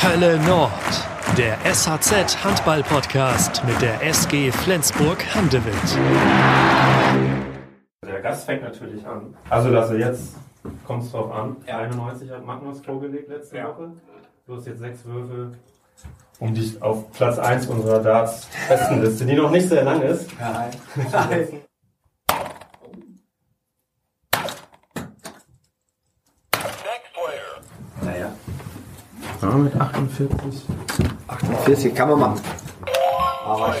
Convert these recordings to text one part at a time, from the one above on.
Hölle Nord, der SHZ Handball Podcast mit der SG Flensburg Handewitt. Der Gast fängt natürlich an. Also, dass er jetzt, kommt es drauf an, 91 hat Magnus vorgelegt letzte Woche. Du hast jetzt sechs Würfe, um dich auf Platz 1 unserer Darts-Bestenliste, die noch nicht sehr lang ist. Nein. Ja, mit 48. 48 kann man machen. Aber.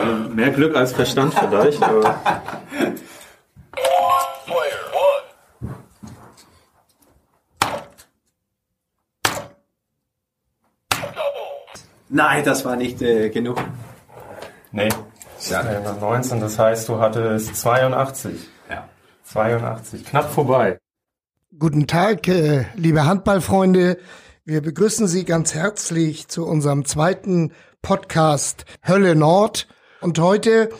Äh, mehr Glück als Verstand vielleicht, aber Nein, das war nicht äh, genug. nee. Ja. Äh, nach 19, das heißt, du hattest 82. Ja. 82, knapp vorbei. Guten Tag, äh, liebe Handballfreunde. Wir begrüßen Sie ganz herzlich zu unserem zweiten Podcast Hölle Nord. Und heute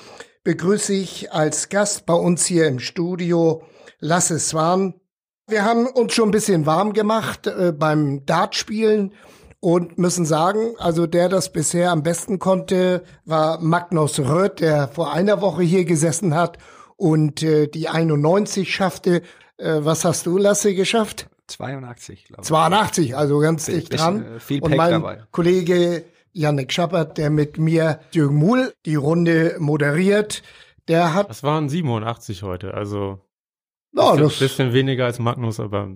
begrüße ich als Gast bei uns hier im Studio Lasse Swan. Wir haben uns schon ein bisschen warm gemacht äh, beim Dartspielen und müssen sagen, also der das bisher am besten konnte, war Magnus Röth, der vor einer Woche hier gesessen hat und äh, die 91 schaffte. Äh, was hast du, Lasse, geschafft? 82, glaube ich. 82, also ganz dicht bisschen, dran. äh, viel und Pech mein dabei. Kollege Yannick Schappert, der mit mir Jürgen Muhl die Runde moderiert, der hat, Das waren 87 heute, also na, ein das, bisschen weniger als Magnus, aber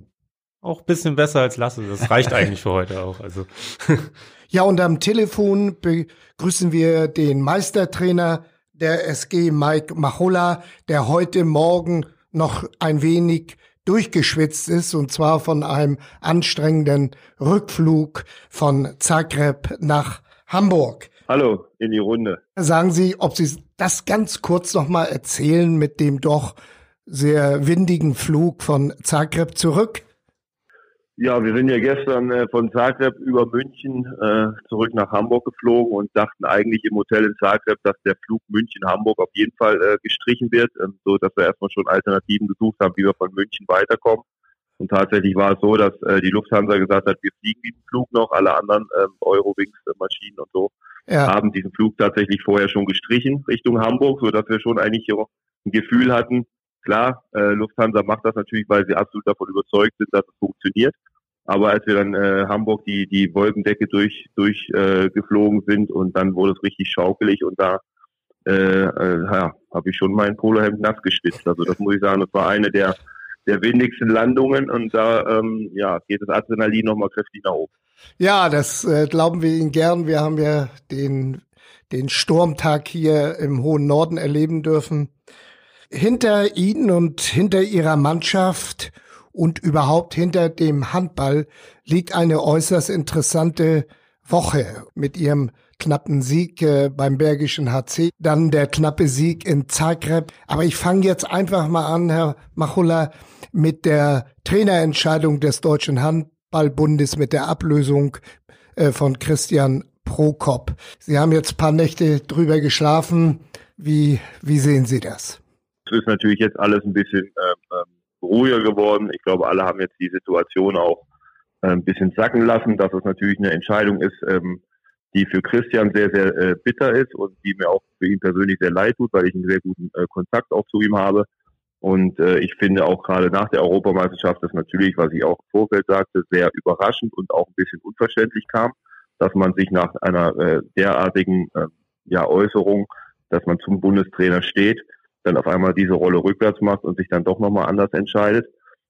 auch ein bisschen besser als Lasse. Das reicht eigentlich für heute auch. Also ja, und am Telefon begrüßen wir den Meistertrainer der SG, Mike Machola, der heute Morgen noch ein wenig durchgeschwitzt ist, und zwar von einem anstrengenden Rückflug von Zagreb nach Hamburg. Hallo in die Runde. Sagen Sie, ob Sie das ganz kurz noch mal erzählen mit dem doch sehr windigen Flug von Zagreb zurück? Ja, wir sind ja gestern äh, von Zagreb über München äh, zurück nach Hamburg geflogen und dachten eigentlich im Hotel in Zagreb, dass der Flug München-Hamburg auf jeden Fall äh, gestrichen wird, ähm, so dass wir erstmal schon Alternativen gesucht haben, wie wir von München weiterkommen. Und tatsächlich war es so, dass äh, die Lufthansa gesagt hat, wir fliegen diesen Flug noch, alle anderen ähm, Eurowings-Maschinen und so Ja, haben diesen Flug tatsächlich vorher schon gestrichen Richtung Hamburg, so dass wir schon eigentlich hier ein Gefühl hatten, klar, äh, Lufthansa macht das natürlich, weil sie absolut davon überzeugt sind, dass es funktioniert. Aber als wir dann äh, Hamburg die die Wolkendecke durch durch äh, sind und dann wurde es richtig schaukelig und da äh, äh, ja, habe ich schon mein Polohemd nass geschwitzt. Also das muss ich sagen, das war eine der der windigsten Landungen und da ähm, ja geht das Adrenalin nochmal kräftig nach oben. ja das äh, glauben wir Ihnen gern. Wir haben ja den, den Sturmtag hier im hohen Norden erleben dürfen. Hinter Ihnen und hinter Ihrer Mannschaft und überhaupt hinter dem Handball liegt eine äußerst interessante Woche mit Ihrem knappen Sieg äh, beim Bergischen HC, dann der knappe Sieg in Zagreb. Aber ich fange jetzt einfach mal an, Herr Machulla, mit der Trainerentscheidung des Deutschen Handballbundes, mit der Ablösung äh, von Christian Prokop. Sie haben jetzt paar Nächte drüber geschlafen. Wie, wie sehen Sie das? Ist natürlich jetzt alles ein bisschen ähm, ähm, ruhiger geworden. Ich glaube, alle haben jetzt die Situation auch äh, ein bisschen sacken lassen, dass es natürlich eine Entscheidung ist, ähm, die für Christian sehr, sehr äh, bitter ist und die mir auch für ihn persönlich sehr leid tut, weil ich einen sehr guten äh, Kontakt auch zu ihm habe. Und äh, ich finde auch gerade nach der Europameisterschaft das natürlich, was ich auch im Vorfeld sagte, sehr überraschend und auch ein bisschen unverständlich kam, dass man sich nach einer äh, derartigen äh, ja, Äußerung, dass man zum Bundestrainer steht, dann auf einmal diese Rolle rückwärts macht und sich dann doch nochmal anders entscheidet.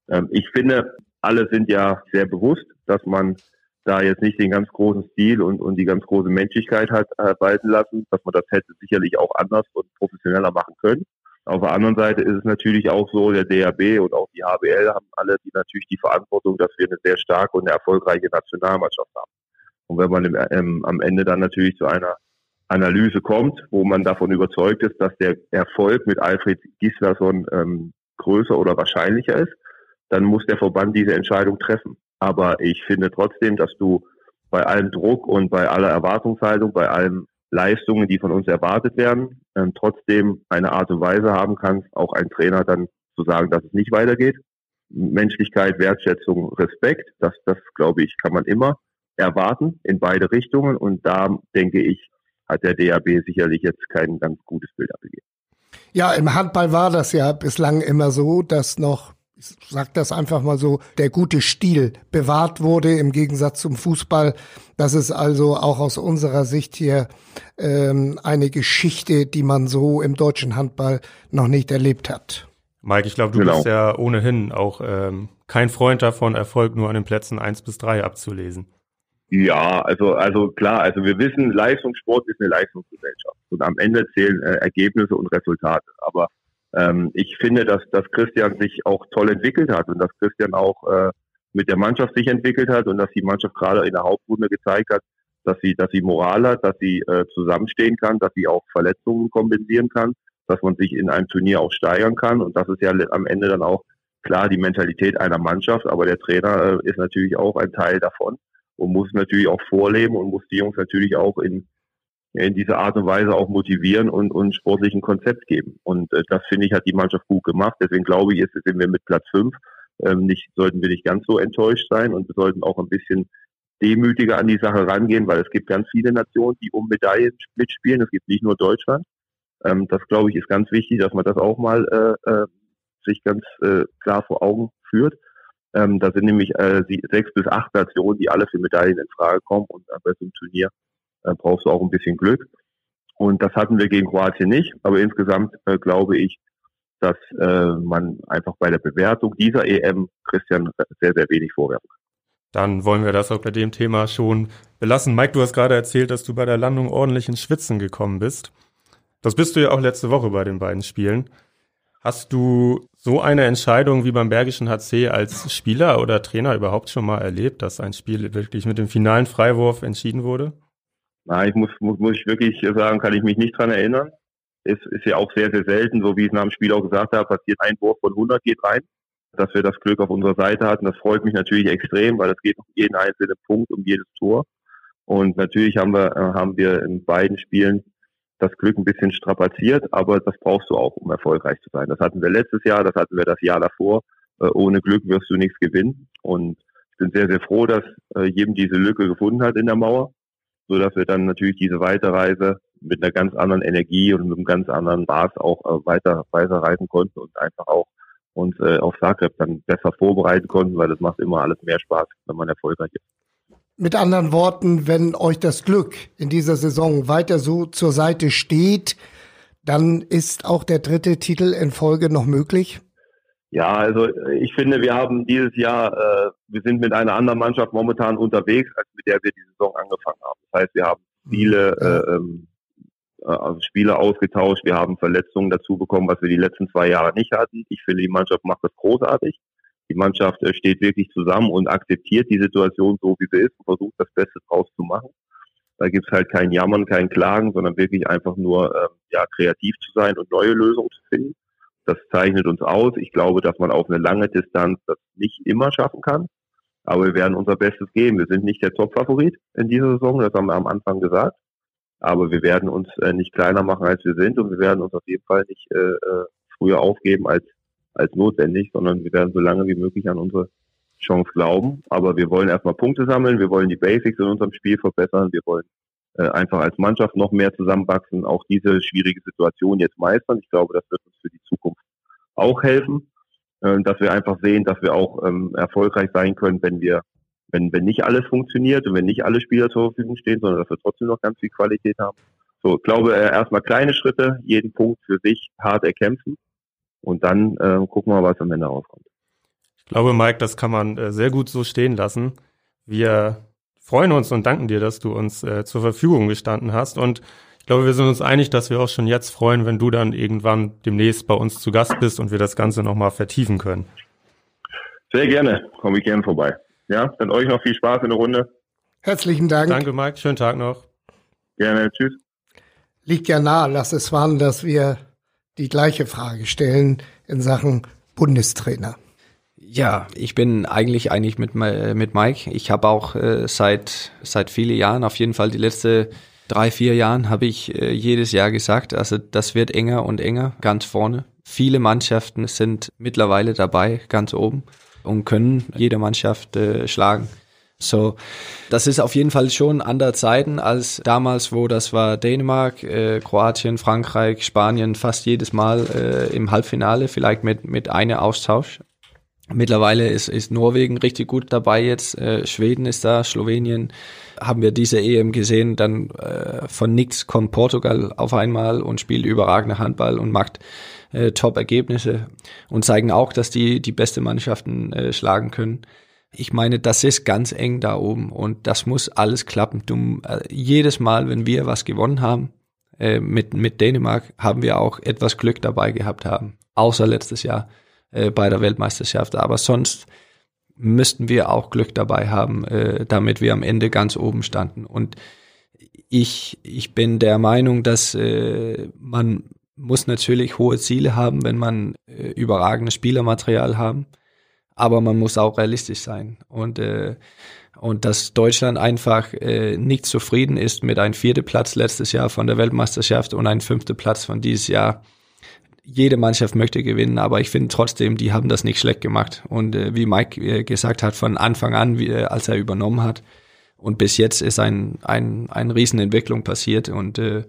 Ähm, ich finde, alle sind ja sehr bewusst, dass man da jetzt nicht den ganz großen Stil und, und die ganz große Menschlichkeit hat äh, walten lassen, dass man das hätte sicherlich auch anders und professioneller machen können. Auf der anderen Seite ist es natürlich auch so, der DAB und auch die HBL haben alle die natürlich die Verantwortung, dass wir eine sehr starke und eine erfolgreiche Nationalmannschaft haben. Und wenn man im, ähm, am Ende dann natürlich zu einer Analyse kommt, wo man davon überzeugt ist, dass der Erfolg mit Alfred Gislason ähm, größer oder wahrscheinlicher ist, dann muss der Verband diese Entscheidung treffen. Aber ich finde trotzdem, dass du bei allem Druck und bei aller Erwartungshaltung, bei allem Leistungen, die von uns erwartet werden, ähm, trotzdem eine Art und Weise haben kannst, auch ein Trainer dann zu sagen, dass es nicht weitergeht. Menschlichkeit, Wertschätzung, Respekt, das, das glaube ich, kann man immer erwarten in beide Richtungen. Und da denke ich, hat der DAB sicherlich jetzt kein ganz gutes Bild abgegeben. Ja, im Handball war das ja bislang immer so, dass noch ich sag das einfach mal so, der gute Stil bewahrt wurde im Gegensatz zum Fußball. Das ist also auch aus unserer Sicht hier ähm, eine Geschichte, die man so im deutschen Handball noch nicht erlebt hat. Mike, ich glaube, du genau. bist ja ohnehin auch ähm, kein Freund davon, Erfolg nur an den Plätzen eins bis drei abzulesen. Ja, also also klar, also wir wissen, Leistungssport ist eine Leistungsgesellschaft. Und am Ende zählen äh, Ergebnisse und Resultate. Aber ähm, ich finde, dass, dass Christian sich auch toll entwickelt hat und dass Christian auch äh, mit der Mannschaft sich entwickelt hat und dass die Mannschaft gerade in der Hauptrunde gezeigt hat, dass sie, dass sie Moral hat, dass sie äh, zusammenstehen kann, dass sie auch Verletzungen kompensieren kann, dass man sich in einem Turnier auch steigern kann. Und das ist ja am Ende dann auch klar die Mentalität einer Mannschaft, aber der Trainer äh, ist natürlich auch ein Teil davon und muss natürlich auch vorleben und muss die Jungs natürlich auch in in dieser Art und Weise auch motivieren und, und sportlichen Konzept geben. Und äh, das finde ich hat die Mannschaft gut gemacht. Deswegen glaube ich, jetzt sind wir mit Platz fünf. Ähm, nicht, sollten wir nicht ganz so enttäuscht sein und wir sollten auch ein bisschen demütiger an die Sache rangehen, weil es gibt ganz viele Nationen, die um Medaillen mitspielen. Es gibt nicht nur Deutschland. Ähm, das glaube ich ist ganz wichtig, dass man das auch mal äh, äh, sich ganz äh, klar vor Augen führt. Ähm, da sind nämlich äh, sechs bis acht Nationen, die alle für Medaillen in Frage kommen und äh, bei so einem Turnier da brauchst du auch ein bisschen Glück. Und das hatten wir gegen Kroatien nicht. Aber insgesamt äh, glaube ich, dass äh, man einfach bei der Bewertung dieser EM Christian sehr, sehr wenig vorwerfen kann. Dann wollen wir das auch bei dem Thema schon belassen. Mike, du hast gerade erzählt, dass du bei der Landung ordentlich ins Schwitzen gekommen bist. Das bist du ja auch letzte Woche bei den beiden Spielen. Hast du so eine Entscheidung wie beim Bergischen HC als Spieler oder Trainer überhaupt schon mal erlebt, dass ein Spiel wirklich mit dem finalen Freiwurf entschieden wurde? Na, ich muss, muss, muss ich wirklich sagen, kann ich mich nicht dran erinnern. Ist, ist ja auch sehr, sehr selten, so wie ich es nach dem Spiel auch gesagt habe, passiert ein Wurf von 100 geht rein. Dass wir das Glück auf unserer Seite hatten, das freut mich natürlich extrem, weil es geht um jeden einzelnen Punkt, um jedes Tor. Und natürlich haben wir, äh, haben wir in beiden Spielen das Glück ein bisschen strapaziert, aber das brauchst du auch, um erfolgreich zu sein. Das hatten wir letztes Jahr, das hatten wir das Jahr davor. Äh, ohne Glück wirst du nichts gewinnen. Und ich bin sehr, sehr froh, dass äh, jedem diese Lücke gefunden hat in der Mauer so dass wir dann natürlich diese Weiterreise mit einer ganz anderen Energie und mit einem ganz anderen Maß auch äh, weiter weiterreisen konnten und einfach auch uns auf Zagreb dann besser vorbereiten konnten, weil das macht immer alles mehr Spaß, wenn man erfolgreich ist. Mit anderen Worten, wenn euch das Glück in dieser Saison weiter so zur Seite steht, dann ist auch der dritte Titel in Folge noch möglich? Ja, also ich finde, wir haben dieses Jahr, äh, wir sind mit einer anderen Mannschaft momentan unterwegs, als mit der wir die Saison angefangen haben. Das heißt, wir haben viele äh, ähm, äh, also Spieler ausgetauscht, wir haben Verletzungen dazu bekommen, was wir die letzten zwei Jahre nicht hatten. Ich finde, die Mannschaft macht das großartig. Die Mannschaft äh, steht wirklich zusammen und akzeptiert die Situation so, wie sie ist und versucht, das Beste draus zu machen. Da gibt's halt kein Jammern, kein Klagen, sondern wirklich einfach nur äh, ja, kreativ zu sein und neue Lösungen zu finden. Das zeichnet uns aus. Ich glaube, dass man auf eine lange Distanz das nicht immer schaffen kann. Aber wir werden unser Bestes geben. Wir sind nicht der Top-Favorit in dieser Saison, das haben wir am Anfang gesagt. Aber wir werden uns äh, nicht kleiner machen, als wir sind. Und wir werden uns auf jeden Fall nicht äh, äh, früher aufgeben als, als notwendig, sondern wir werden so lange wie möglich an unsere Chance glauben. Aber wir wollen erstmal Punkte sammeln. Wir wollen die Basics in unserem Spiel verbessern. Wir wollen äh, einfach als Mannschaft noch mehr zusammenwachsen, auch diese schwierige Situation jetzt meistern. Ich glaube, das wird uns für die Zukunft auch helfen, äh, dass wir einfach sehen, dass wir auch ähm, erfolgreich sein können, wenn wir, wenn, wenn nicht alles funktioniert und wenn nicht alle Spieler zur Verfügung stehen, sondern dass wir trotzdem noch ganz viel Qualität haben. So, ich glaube, äh, erstmal kleine Schritte, jeden Punkt für sich hart erkämpfen und dann äh, gucken wir, was am Ende rauskommt. Ich glaube, Mike, das kann man äh, sehr gut so stehen lassen. Wir freuen uns und danken dir, dass du uns äh, zur Verfügung gestanden hast. Und ich glaube, wir sind uns einig, dass wir auch schon jetzt freuen, wenn du dann irgendwann demnächst bei uns zu Gast bist und wir das Ganze nochmal vertiefen können. Sehr gerne, komme ich gerne vorbei. Ja, dann euch noch viel Spaß in der Runde. Herzlichen Dank. Danke, Mike. Schönen Tag noch. Gerne. Tschüss. Liegt ja nahe, lass es waren, dass wir die gleiche Frage stellen in Sachen Bundestrainer. Ja, ich bin eigentlich eigentlich mit mit Mike. Ich habe auch äh, seit seit vielen Jahren auf jeden Fall die letzte drei, vier Jahren habe ich äh, jedes Jahr gesagt, also das wird enger und enger, ganz vorne. Viele Mannschaften sind mittlerweile dabei, ganz oben und können jede Mannschaft äh, schlagen. So, das ist auf jeden Fall schon andere Zeiten als damals, wo das war Dänemark, äh, Kroatien, Frankreich, Spanien fast jedes Mal äh, im Halbfinale, vielleicht mit mit einer Austausch. Mittlerweile ist, ist Norwegen richtig gut dabei jetzt, äh, Schweden ist da, Slowenien. Haben wir diese EM gesehen, dann äh, von nix kommt Portugal auf einmal und spielt überragende Handball und macht äh, Top-Ergebnisse und zeigen auch, dass die die beste Mannschaften äh, schlagen können. Ich meine, das ist ganz eng da oben und das muss alles klappen. Du, äh, jedes Mal, wenn wir was gewonnen haben äh, mit, mit Dänemark, haben wir auch etwas Glück dabei gehabt haben, außer letztes Jahr äh, bei der Weltmeisterschaft. Aber sonst müssten wir auch Glück dabei haben, äh, damit wir am Ende ganz oben standen. Und ich, ich bin der Meinung, dass äh, man muss natürlich hohe Ziele haben, wenn man äh, überragendes Spielermaterial haben, aber man muss auch realistisch sein. Und äh, und dass Deutschland einfach äh, nicht zufrieden ist mit einem vierten Platz letztes Jahr von der Weltmeisterschaft und einem fünften Platz von dieses Jahr jede Mannschaft möchte gewinnen, aber ich finde trotzdem, die haben das nicht schlecht gemacht. Und äh, wie Mike äh, gesagt hat, von Anfang an, wie, äh, als er übernommen hat, und bis jetzt ist ein, ein, eine Riesenentwicklung passiert. Und äh,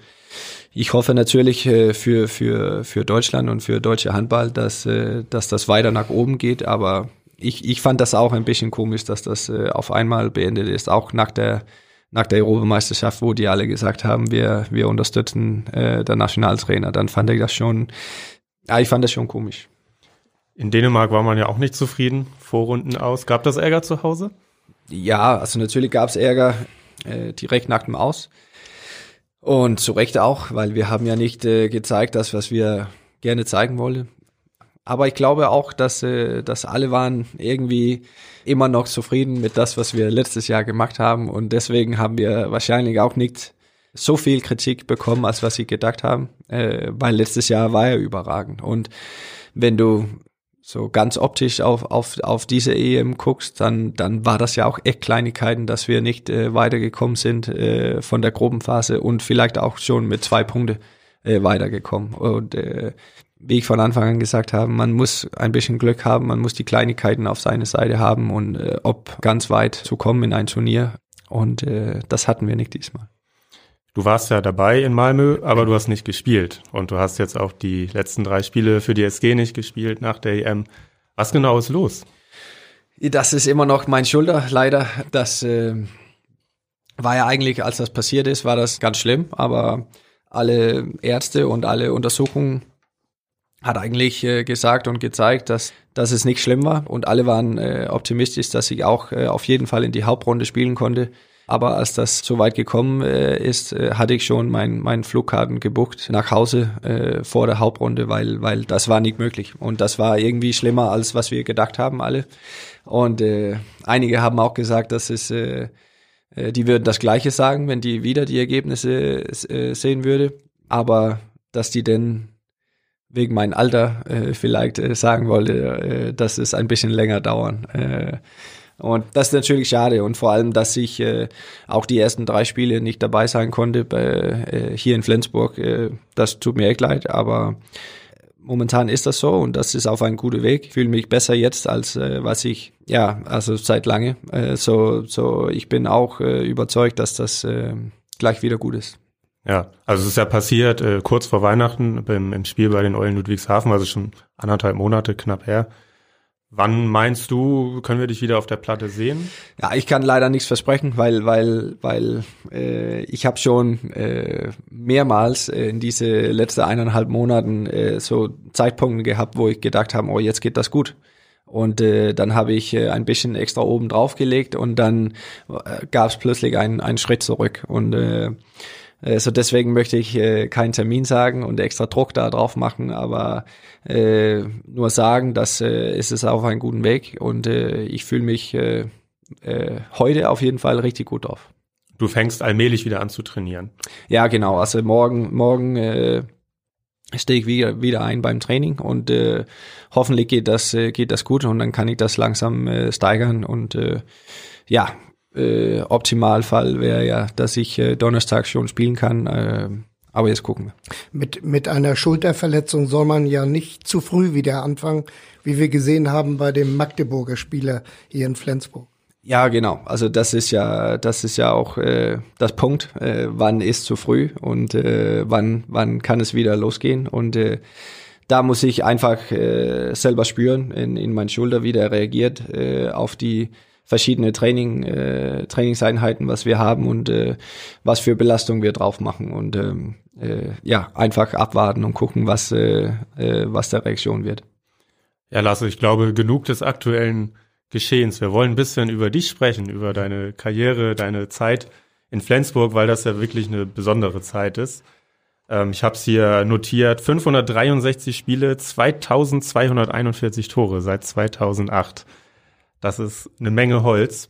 ich hoffe natürlich äh, für, für, für Deutschland und für deutsche Handball, dass, äh, dass das weiter nach oben geht. Aber ich, ich fand das auch ein bisschen komisch, dass das äh, auf einmal beendet ist, auch nach der nach der Europameisterschaft, wo die alle gesagt haben, wir, wir unterstützen äh, der Nationaltrainer, dann fand ich das schon, ja, ich fand das schon komisch. In Dänemark war man ja auch nicht zufrieden, Vorrunden aus. Gab das Ärger zu Hause? Ja, also natürlich gab es Ärger äh, direkt nach dem Aus. Und zu Recht auch, weil wir haben ja nicht äh, gezeigt, das, was wir gerne zeigen wollten. Aber ich glaube auch, dass, äh, dass alle waren irgendwie immer noch zufrieden mit das, was wir letztes Jahr gemacht haben. Und deswegen haben wir wahrscheinlich auch nicht so viel Kritik bekommen, als was sie gedacht haben, äh, weil letztes Jahr war er überragend. Und wenn du so ganz optisch auf, auf, auf diese EM guckst, dann, dann war das ja auch echt Kleinigkeiten, dass wir nicht äh, weitergekommen sind äh, von der Gruppenphase und vielleicht auch schon mit zwei Punkte äh, weitergekommen. Und äh, wie ich von Anfang an gesagt habe, man muss ein bisschen Glück haben, man muss die Kleinigkeiten auf seine Seite haben und äh, ob ganz weit zu kommen in ein Turnier. Und äh, das hatten wir nicht diesmal. Du warst ja dabei in Malmö, aber du hast nicht gespielt. Und du hast jetzt auch die letzten drei Spiele für die SG nicht gespielt nach der EM. Was genau ist los? Das ist immer noch mein Schulter, leider. Das äh, war ja eigentlich, als das passiert ist, war das ganz schlimm. Aber alle Ärzte und alle Untersuchungen hat eigentlich äh, gesagt und gezeigt, dass, dass es nicht schlimm war und alle waren äh, optimistisch, dass ich auch äh, auf jeden Fall in die Hauptrunde spielen konnte. Aber als das so weit gekommen äh, ist, äh, hatte ich schon meinen mein Flugkarten gebucht nach Hause äh, vor der Hauptrunde, weil, weil das war nicht möglich. Und das war irgendwie schlimmer, als was wir gedacht haben alle. Und einige haben auch gesagt, dass es, äh, die würden das Gleiche sagen, wenn die wieder die Ergebnisse sehen würde. Aber dass die denn wegen meinem Alter äh, vielleicht äh, sagen wollte, äh, dass es ein bisschen länger dauern. Äh, und das ist natürlich schade und vor allem, dass ich äh, auch die ersten drei Spiele nicht dabei sein konnte bei, äh, hier in Flensburg. Äh, das tut mir echt leid, aber momentan ist das so und das ist auf einem guten Weg. Ich fühle mich besser jetzt als äh, was ich ja also seit lange. Äh, so so ich bin auch äh, überzeugt, dass das äh, gleich wieder gut ist. Ja, also es ist ja passiert äh, kurz vor Weihnachten beim, im Spiel bei den Eulen Ludwigshafen, also schon anderthalb Monate knapp her. Wann meinst du, können wir dich wieder auf der Platte sehen? Ja, ich kann leider nichts versprechen, weil weil weil äh, ich habe schon äh, mehrmals äh, in diese letzten eineinhalb Monaten äh, so Zeitpunkte gehabt, wo ich gedacht habe, oh jetzt geht das gut. Und äh, dann habe ich äh, ein bisschen extra oben drauf gelegt und dann äh, gab es plötzlich einen, einen Schritt zurück. Und äh, äh, so deswegen möchte ich äh, keinen Termin sagen und extra Druck da drauf machen, aber äh, nur sagen, dass äh, ist es auf einem guten Weg und äh, ich fühle mich äh, äh, heute auf jeden Fall richtig gut drauf. Du fängst allmählich wieder an zu trainieren. Ja, genau. Also morgen, morgen äh, stehe ich wieder, wieder ein beim Training und äh, hoffentlich geht das, äh, geht das gut und dann kann ich das langsam äh, steigern und äh, ja, äh, Optimalfall wäre ja, dass ich äh, Donnerstag schon spielen kann. Äh, aber jetzt gucken wir. Mit, mit einer Schulterverletzung soll man ja nicht zu früh wieder anfangen, wie wir gesehen haben bei dem Magdeburger Spieler hier in Flensburg. Ja, genau. Also das ist ja, das ist ja auch äh, das Punkt. Äh, wann ist zu früh und äh, wann, wann kann es wieder losgehen? Und äh, da muss ich einfach äh, selber spüren in, in mein Schulter, wie der reagiert äh, auf die verschiedene Training, äh, Trainingseinheiten, was wir haben und äh, was für Belastung wir drauf machen und ähm, äh, ja einfach abwarten und gucken, was äh, äh, was der Reaktion wird. Ja, Lasse, ich glaube genug des aktuellen Geschehens. Wir wollen ein bisschen über dich sprechen, über deine Karriere, deine Zeit in Flensburg, weil das ja wirklich eine besondere Zeit ist. Ähm, ich habe es hier notiert, 563 Spiele, 2241 Tore seit 2008. Das ist eine Menge Holz.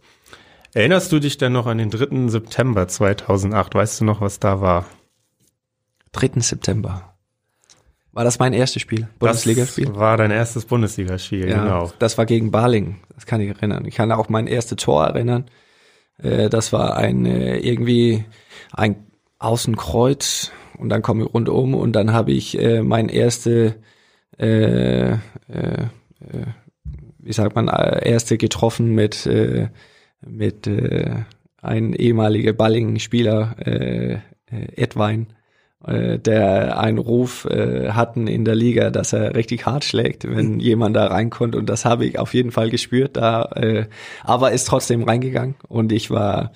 Erinnerst du dich denn noch an den 3. September 2008? Weißt du noch, was da war? 3. September. War das mein erstes Spiel? Bundesligaspiel? Das war dein erstes Bundesligaspiel, ja, genau. Das war gegen Baling. Das kann ich erinnern. Ich kann auch mein erstes Tor erinnern. Äh, das war ein äh, irgendwie ein Außenkreuz und dann komme ich rundum und dann habe ich äh, mein erste äh, äh, wie sagt man, erste getroffen mit, äh, mit äh, ein ehemaliger Balling-Spieler, äh, Edwein, äh, der einen Ruf äh, hatten in der Liga, dass er richtig hart schlägt, wenn jemand da reinkommt. Und das habe ich auf jeden Fall gespürt da, äh, aber ist trotzdem reingegangen und ich war,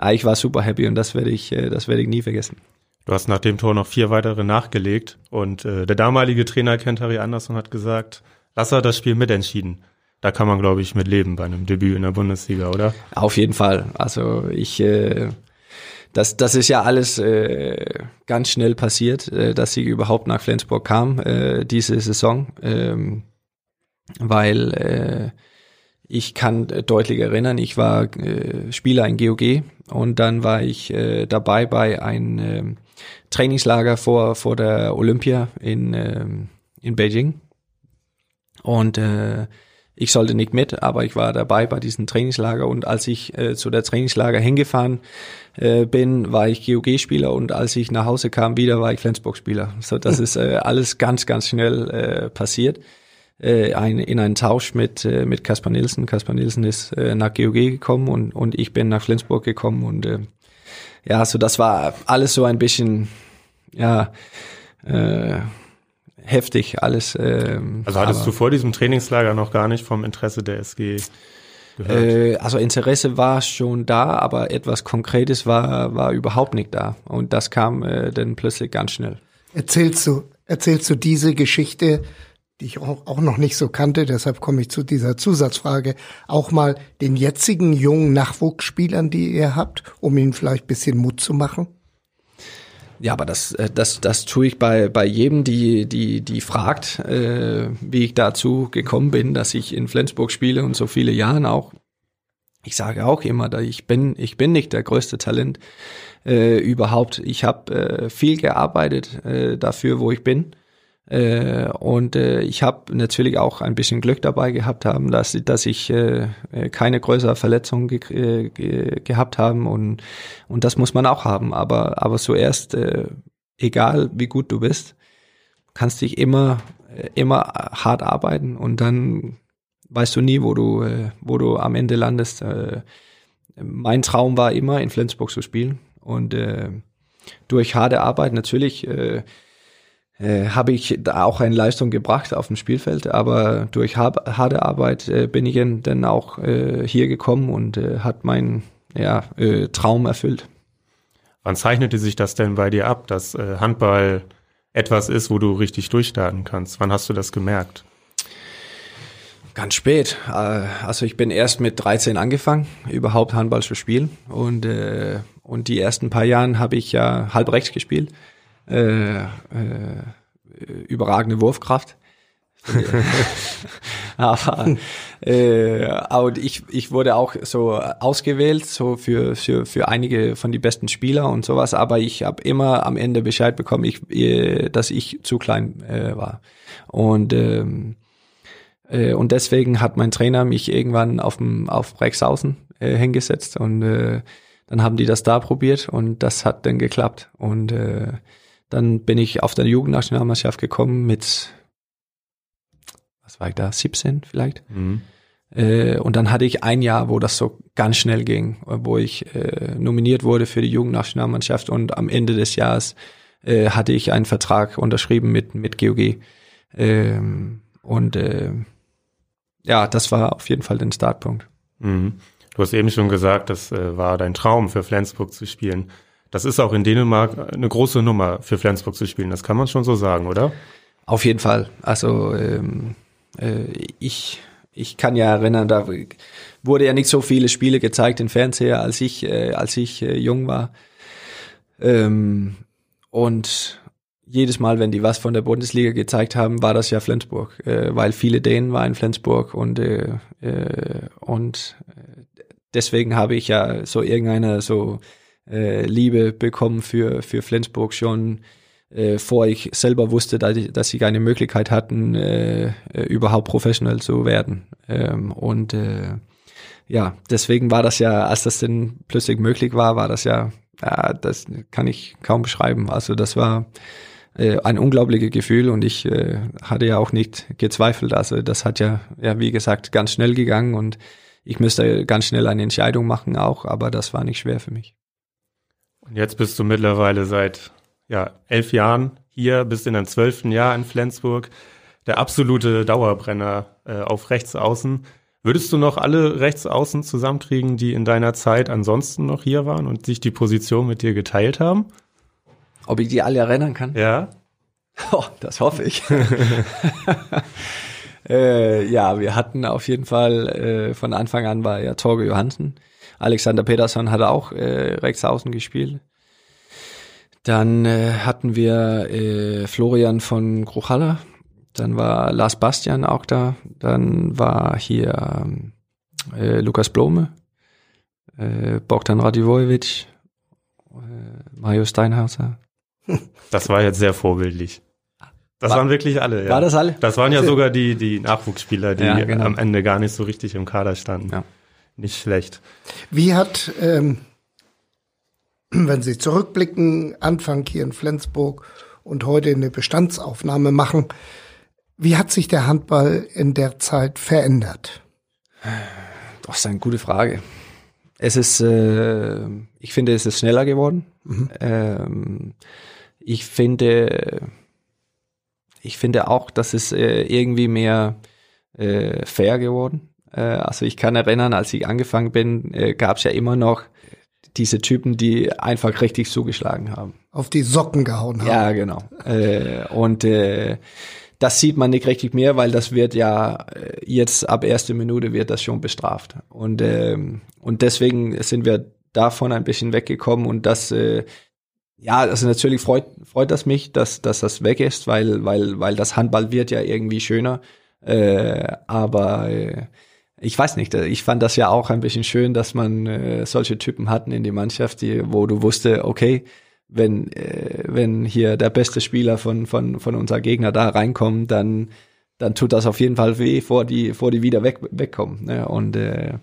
äh, ich war super happy und das werde ich, äh, das werde ich nie vergessen. Du hast nach dem Tor noch vier weitere nachgelegt und äh, der damalige Trainer Kentari Andersson hat gesagt, lass er das Spiel mitentschieden da kann man, glaube ich, mit leben bei einem Debüt in der Bundesliga, oder? Auf jeden Fall. Also ich, äh, das, das ist ja alles äh, ganz schnell passiert, äh, dass sie überhaupt nach Flensburg kam, äh, diese Saison, ähm, weil äh, ich kann deutlich erinnern, ich war äh, Spieler in GOG und dann war ich äh, dabei bei einem äh, Trainingslager vor, vor der Olympia in, äh, in Beijing. Und äh, ich sollte nicht mit, aber ich war dabei bei diesem Trainingslager und als ich äh, zu der Trainingslager hingefahren äh, bin, war ich GOG-Spieler und als ich nach Hause kam wieder, war ich Flensburg-Spieler. So, das ist äh, alles ganz, ganz schnell äh, passiert. Äh, ein, in einen Tausch mit äh, mit Kaspar Nielsen. Kaspar Nielsen ist äh, nach GOG gekommen und und ich bin nach Flensburg gekommen und äh, ja, so das war alles so ein bisschen ja äh, heftig alles. Ähm, also hattest du vor diesem Trainingslager noch gar nicht vom Interesse der SG gehört? Äh, also Interesse war schon da, aber etwas Konkretes war, war überhaupt nicht da. Und das kam äh, dann plötzlich ganz schnell. Erzählst du, erzählst du diese Geschichte, die ich auch, auch noch nicht so kannte, deshalb komme ich zu dieser Zusatzfrage, auch mal den jetzigen jungen Nachwuchsspielern, die ihr habt, um ihnen vielleicht bisschen Mut zu machen? Ja, aber das, äh, das, das tue ich bei, bei jedem, die, die, die fragt, äh, wie ich dazu gekommen bin, dass ich in Flensburg spiele und so viele Jahren auch. Ich sage auch immer, dass ich bin, ich bin nicht der größte Talent äh, überhaupt. Ich habe äh, viel gearbeitet äh, dafür, wo ich bin. Äh, und äh, ich habe natürlich auch ein bisschen Glück dabei gehabt haben, dass, dass ich äh, keine größere Verletzung ge ge gehabt haben und und das muss man auch haben. Aber aber zuerst, egal wie gut du bist, kannst dich immer immer hart arbeiten und dann weißt du nie, wo du wo du am Ende landest. Mein Traum war immer in Flensburg zu spielen und durch harte Arbeit natürlich. Äh, äh, habe ich da auch eine Leistung gebracht auf dem Spielfeld, aber durch harte Arbeit äh, bin ich dann auch äh, hier gekommen und äh, hat meinen ja, äh, Traum erfüllt. Wann zeichnete sich das denn bei dir ab, dass äh, Handball etwas ist, wo du richtig durchstarten kannst? Wann hast du das gemerkt? Ganz spät. Äh, also ich bin erst mit 13 angefangen, überhaupt Handball zu spielen und äh, und die ersten paar Jahren habe ich ja halb rechts gespielt äh, äh, überragende Wurfkraft. aber äh, aber ich, ich wurde auch so ausgewählt so für für für einige von die besten Spieler und sowas aber ich habe immer am Ende Bescheid bekommen ich äh, dass ich zu klein äh, war und ähm, äh, und deswegen hat mein Trainer mich irgendwann auf dem auf Brexhausen äh, hingesetzt und äh, dann haben die das da probiert und das hat dann geklappt. Und äh, dann bin ich auf der Jugendnationalmannschaft gekommen mit, was war ich da, 17 vielleicht. Mhm. Äh, und dann hatte ich ein Jahr, wo das so ganz schnell ging, wo ich äh, nominiert wurde für die Jugendnationalmannschaft und am Ende des Jahres äh, hatte ich einen Vertrag unterschrieben mit, mit GOG. Ähm, und äh, ja, das war auf jeden Fall der Startpunkt. Mhm. Du hast eben schon gesagt, das äh, war dein Traum, für Flensburg zu spielen. Das ist auch in Dänemark eine große Nummer, für Flensburg zu spielen. Das kann man schon so sagen, oder? Auf jeden Fall. Also ähm, äh, ich ich kann ja erinnern, da wurde ja nicht so viele Spiele gezeigt im Fernseher, als ich, äh, als ich äh, jung war. Ähm, und jedes Mal, wenn die was von der Bundesliga gezeigt haben, war das ja Flensburg, äh, weil viele Dänen waren in Flensburg und äh, äh, und äh, deswegen habe ich ja so irgendeine so äh, Liebe bekommen für für Flensburg schon äh, vor ich selber wusste, dass, ich, dass sie keine Möglichkeit hatten, äh, äh, überhaupt professionell zu werden. Ähm, und äh, ja, deswegen war das ja, als das denn plötzlich möglich war, war das ja, ja das kann ich kaum beschreiben. Also das war äh, ein unglaubliches Gefühl und ich äh, hatte ja auch nicht gezweifelt. Also das hat ja, ja, wie gesagt, ganz schnell gegangen und ich müsste ganz schnell eine Entscheidung machen auch, aber das war nicht schwer für mich. Und jetzt bist du mittlerweile seit ja, elf Jahren hier, bist in deinem zwölften Jahr in Flensburg, der absolute Dauerbrenner äh, auf Rechtsaußen. Würdest du noch alle Rechtsaußen zusammenkriegen, die in deiner Zeit ansonsten noch hier waren und sich die Position mit dir geteilt haben? Ob ich die alle erinnern kann? Ja. Oh, das hoffe ich. äh, ja, wir hatten auf jeden Fall äh, von Anfang an war ja Torge Johansen. Alexander Peterson hat auch äh, rechts außen gespielt. Dann äh, hatten wir äh, Florian von Kruchalla. Dann war Lars Bastian auch da. Dann war hier äh, Lukas Blome, äh, Bogdan Radivojevic, äh, Mario Steinhauser. Das war jetzt sehr vorbildlich. Das war, waren wirklich alle. Ja. War das alle? Das waren ja sogar die, die Nachwuchsspieler, die ja, genau. am Ende gar nicht so richtig im Kader standen. Ja. Nicht schlecht. Wie hat ähm, wenn Sie zurückblicken, Anfang hier in Flensburg und heute eine Bestandsaufnahme machen, wie hat sich der Handball in der Zeit verändert? Das ist eine gute Frage. Es ist, äh, ich finde, es ist schneller geworden. Mhm. Ähm, ich finde, ich finde auch, dass es äh, irgendwie mehr äh, fair geworden. Äh, also ich kann erinnern, als ich angefangen bin, äh, gab es ja immer noch diese Typen, die einfach richtig zugeschlagen haben. Auf die Socken gehauen haben. Ja, genau. äh, und äh, das sieht man nicht richtig mehr, weil das wird ja jetzt ab erste Minute wird das schon bestraft. Und, ähm, und deswegen sind wir davon ein bisschen weggekommen und das äh, ja, also natürlich freut, freut das mich, dass, dass das weg ist, weil, weil, weil das Handball wird ja irgendwie schöner. Äh, aber äh, ich weiß nicht, ich fand das ja auch ein bisschen schön, dass man äh, solche Typen hatten in die Mannschaft, die, wo du wusste, okay, wenn, äh, wenn hier der beste Spieler von, von, von unser Gegner da reinkommt, dann, dann tut das auf jeden Fall weh, vor die, vor die wieder weg, wegkommen. Ne? Und äh,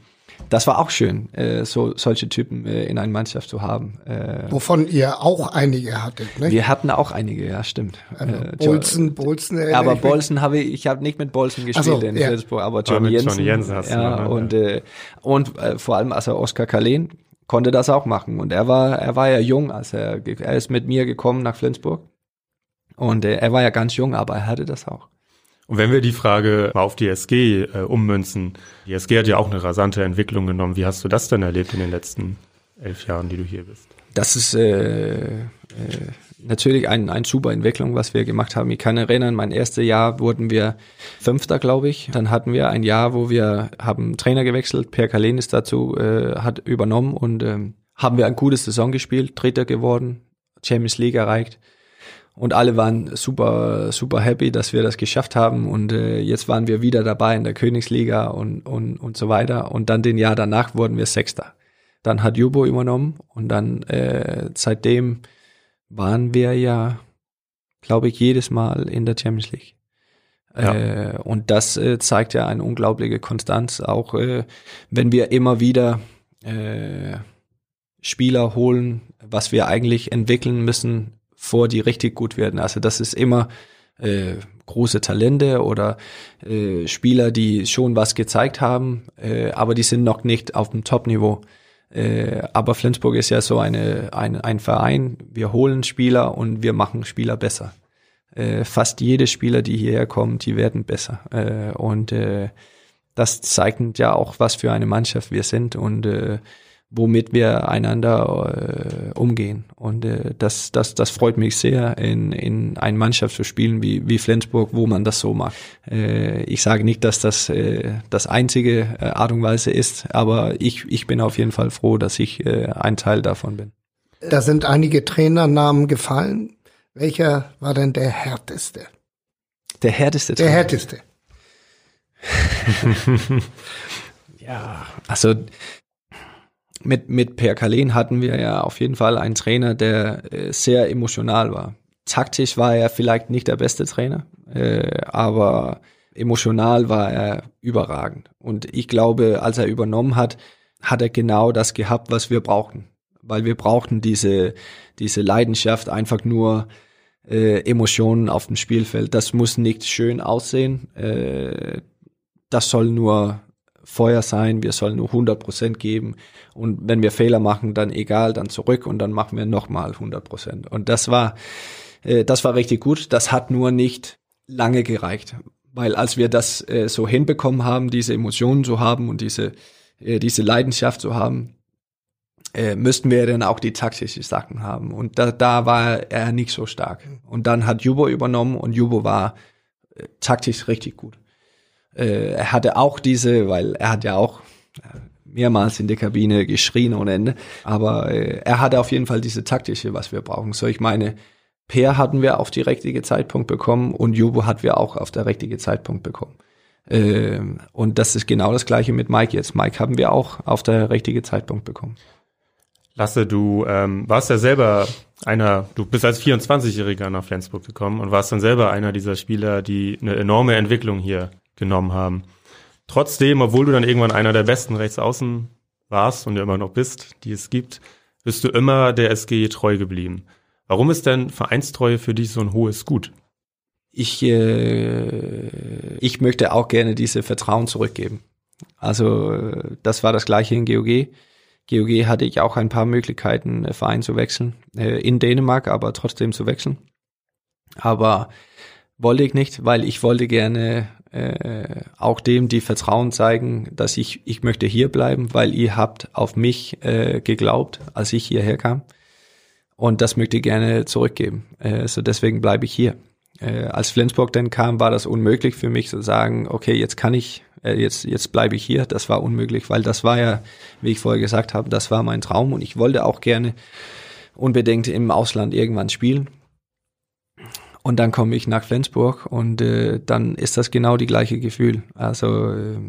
das war auch schön, äh, so solche Typen äh, in einer Mannschaft zu haben. Äh, Wovon ihr auch einige hattet, ne? Wir hatten auch einige, ja, stimmt. Also äh, Bolzen, Bolzen. Äh, aber Bolzen habe ich, ich habe nicht mit Bolzen gespielt so, in ja. Salzburg, aber Johnny Jensen. Johnny Jensen hast ja, du ne? und äh, und äh, vor allem also Oskar Kalen konnte das auch machen und er war er war ja jung, als er er ist mit mir gekommen nach Flensburg und äh, er war ja ganz jung, aber er hatte das auch. Und wenn wir die Frage mal auf die SG äh, ummünzen, die SG hat ja auch eine rasante Entwicklung genommen. Wie hast du das denn erlebt in den letzten elf Jahren, die du hier bist? Das ist äh, äh, natürlich ein, ein super Entwicklung, was wir gemacht haben. Ich kann erinnern, mein erstes Jahr wurden wir Fünfter, glaube ich. Dann hatten wir ein Jahr, wo wir haben Trainer gewechselt. Per Kalen ist dazu, äh, hat übernommen und ähm, haben wir ein gutes Saison gespielt, Dritter geworden, Champions League erreicht und alle waren super, super happy, dass wir das geschafft haben und äh, jetzt waren wir wieder dabei in der Königsliga und, und, und so weiter und dann den Jahr danach wurden wir Sechster. Dann hat Jubo übernommen und dann äh, seitdem waren wir ja, glaube ich, jedes Mal in der Champions League. Ja. Äh, und das äh, zeigt ja eine unglaubliche Konstanz, auch äh, wenn wir immer wieder äh, Spieler holen, was wir eigentlich entwickeln müssen, vor die richtig gut werden. Also das ist immer äh, große Talente oder äh, Spieler, die schon was gezeigt haben, äh, aber die sind noch nicht auf dem Top-Niveau. Äh, aber Flensburg ist ja so eine, ein, ein Verein, wir holen Spieler und wir machen Spieler besser. Äh, fast jede Spieler, die hierher kommen, die werden besser. Äh, und äh, das zeigt ja auch, was für eine Mannschaft wir sind und äh, womit wir einander äh, umgehen. Und äh, das, das, das freut mich sehr, in, in eine Mannschaft zu spielen wie, wie Flensburg, wo man das so macht. Äh, ich sage nicht, dass das äh, das einzige äh, Art und Weise ist, aber ich, ich bin auf jeden Fall froh, dass ich äh, ein Teil davon bin. Da sind einige Trainernamen gefallen. Welcher war denn der härteste? Der härteste Der härteste. ja, also mit, mit Per Kalen hatten wir ja auf jeden Fall einen Trainer, der äh, sehr emotional war. Taktisch war er vielleicht nicht der beste Trainer, äh, aber emotional war er überragend. Und ich glaube, als er übernommen hat, hat er genau das gehabt, was wir brauchten. Weil wir brauchten diese, diese Leidenschaft, einfach nur äh, Emotionen auf dem Spielfeld. Das muss nicht schön aussehen. Äh, das soll nur Feuer sein, wir sollen nur 100 Prozent geben und wenn wir Fehler machen, dann egal, dann zurück und dann machen wir nochmal 100 Prozent. Und das war, äh, das war richtig gut. Das hat nur nicht lange gereicht, weil als wir das äh, so hinbekommen haben, diese Emotionen zu haben und diese, äh, diese Leidenschaft zu haben, äh, müssten wir dann auch die taktischen Sachen haben. Und da, da war er nicht so stark. Und dann hat Jubo übernommen und Jubo war äh, taktisch richtig gut äh, er hatte auch diese, weil er hat ja auch äh, mehrmals in der Kabine geschrien ohne Ende, aber äh, er hatte auf jeden Fall diese taktische, was wir brauchen. So, ich meine, Per hatten wir auf die richtige Zeitpunkt bekommen und Jubo hat wir auch auf der richtige Zeitpunkt bekommen. Ähm, und das ist genau das gleiche mit Mike jetzt. Mike haben wir auch auf der richtige Zeitpunkt bekommen. Lasse, du ähm, warst ja selber einer, du bist als 24-Jähriger nach Flensburg gekommen und warst dann selber einer dieser Spieler, die eine enorme Entwicklung hier genommen haben. Trotzdem, obwohl du dann irgendwann einer der besten Rechtsaußen warst und ja immer noch bist, die es gibt, bist du immer der SG treu geblieben. Warum ist denn Vereinstreue für dich so ein hohes Gut? Ich, äh, ich möchte auch gerne diese Vertrauen zurückgeben. Also das war das gleiche in GOG. GOG hatte ich auch ein paar Möglichkeiten, Verein zu wechseln. Äh, in Dänemark, aber trotzdem zu wechseln. Aber wollte ich nicht, weil ich wollte gerne äh, auch dem die Vertrauen zeigen, dass ich, ich möchte hier bleiben, weil ihr habt auf mich äh, geglaubt, als ich hierher kam. Und das möchte ich gerne zurückgeben. Äh, so deswegen bleibe ich hier. Äh, als Flensburg dann kam, war das unmöglich für mich zu sagen, okay, jetzt kann ich, äh, jetzt, jetzt bleibe ich hier. Das war unmöglich, weil das war ja, wie ich vorher gesagt habe, das war mein Traum und ich wollte auch gerne unbedingt im Ausland irgendwann spielen. Und dann komme ich nach Flensburg und äh, dann ist das genau die gleiche Gefühl. Also äh,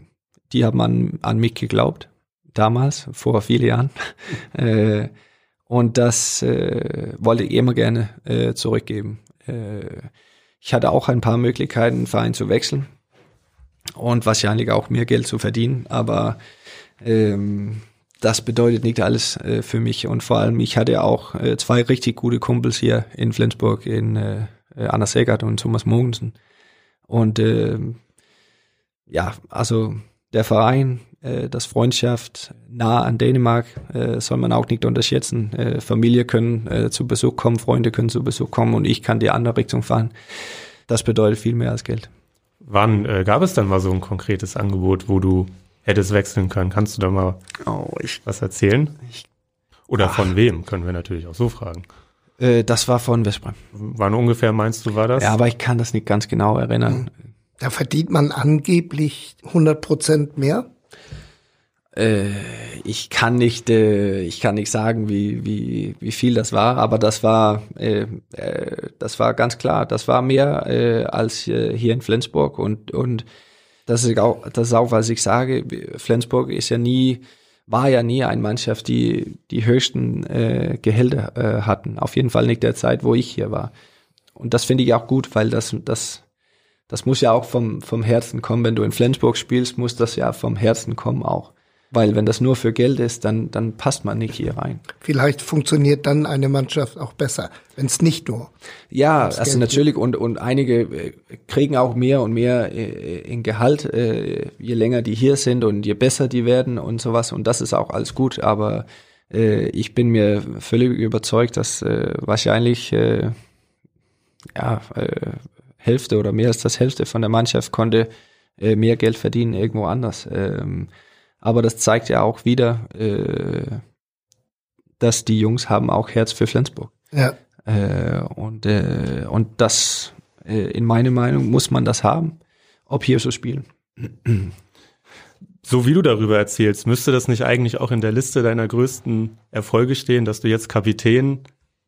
die haben an, an mich geglaubt, damals, vor vielen Jahren. äh, und das äh, wollte ich immer gerne äh, zurückgeben. Äh, ich hatte auch ein paar Möglichkeiten, einen Verein zu wechseln und wahrscheinlich auch mehr Geld zu verdienen, aber ähm, das bedeutet nicht alles äh, für mich. Und vor allem, ich hatte auch äh, zwei richtig gute Kumpels hier in Flensburg, in äh, äh, Anna Segert und Thomas Mogensen. Und äh, ja, also der Verein, äh, das Freundschaft nah an Dänemark äh, soll man auch nicht unterschätzen. Äh, Familie können äh, zu Besuch kommen, Freunde können zu Besuch kommen und ich kann die andere Richtung fahren. Das bedeutet viel mehr als Geld. Wann äh, gab es dann mal so ein konkretes Angebot, wo du hättest wechseln können? Kannst du da mal oh, ich, was erzählen? Ich, Oder ach. von wem, können wir natürlich auch so fragen. Äh, das war von Westbrem. Wann ungefähr meinst du, war das? Ja, aber ich kann das nicht ganz genau erinnern. Da verdient man angeblich 100 Prozent mehr? Äh, ich kann nicht, äh, ich kann nicht sagen, wie, wie, wie viel das war, aber das war, äh, äh, das war ganz klar. Das war mehr äh, als äh, hier in Flensburg und, und das ist auch, das ist auch, was ich sage. Flensburg ist ja nie war ja nie eine Mannschaft, die die höchsten äh, Gehälter äh, hatten. Auf jeden Fall nicht der Zeit, wo ich hier war. Und das finde ich auch gut, weil das, das, das muss ja auch vom, vom Herzen kommen. Wenn du in Flensburg spielst, muss das ja vom Herzen kommen auch. Weil wenn das nur für Geld ist, dann, dann passt man nicht hier rein. Vielleicht funktioniert dann eine Mannschaft auch besser, wenn es nicht nur. Ja, also Geld natürlich und, und einige äh, kriegen auch mehr und mehr äh, in Gehalt, äh, je länger die hier sind und je besser die werden und sowas. Und das ist auch alles gut. Aber ich bin mir völlig überzeugt, dass wahrscheinlich ja, Hälfte oder mehr als das Hälfte von der Mannschaft konnte mehr Geld verdienen irgendwo anders. Ähm, aber das zeigt ja auch wieder, äh, dass die Jungs haben auch Herz für Flensburg. Ja. Äh, und, äh, und das, äh, in meiner Meinung, muss man das haben, ob hier so spielen. So wie du darüber erzählst, müsste das nicht eigentlich auch in der Liste deiner größten Erfolge stehen, dass du jetzt Kapitän